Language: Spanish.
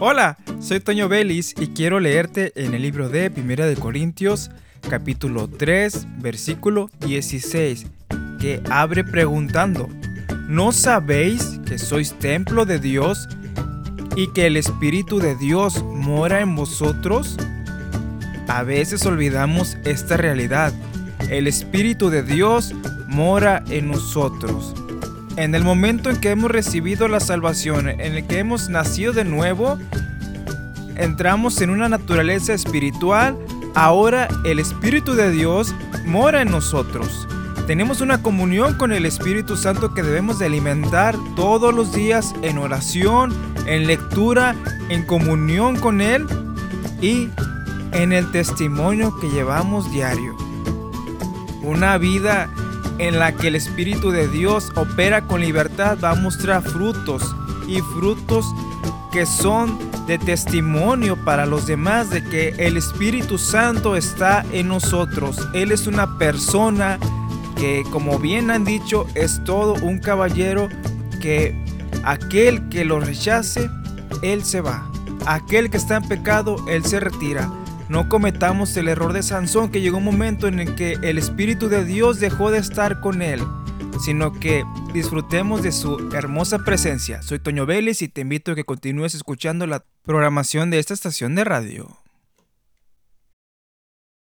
Hola, soy Toño Vélez y quiero leerte en el libro de Primera de Corintios, capítulo 3, versículo 16, que abre preguntando, ¿no sabéis que sois templo de Dios y que el Espíritu de Dios mora en vosotros? A veces olvidamos esta realidad. El Espíritu de Dios mora en nosotros. En el momento en que hemos recibido la salvación, en el que hemos nacido de nuevo, entramos en una naturaleza espiritual. Ahora el Espíritu de Dios mora en nosotros. Tenemos una comunión con el Espíritu Santo que debemos de alimentar todos los días en oración, en lectura, en comunión con Él y en el testimonio que llevamos diario. Una vida en la que el Espíritu de Dios opera con libertad va a mostrar frutos y frutos que son de testimonio para los demás de que el Espíritu Santo está en nosotros. Él es una persona que, como bien han dicho, es todo un caballero que aquel que lo rechace, Él se va. Aquel que está en pecado, Él se retira. No cometamos el error de Sansón que llegó un momento en el que el Espíritu de Dios dejó de estar con él, sino que disfrutemos de su hermosa presencia. Soy Toño Vélez y te invito a que continúes escuchando la programación de esta estación de radio.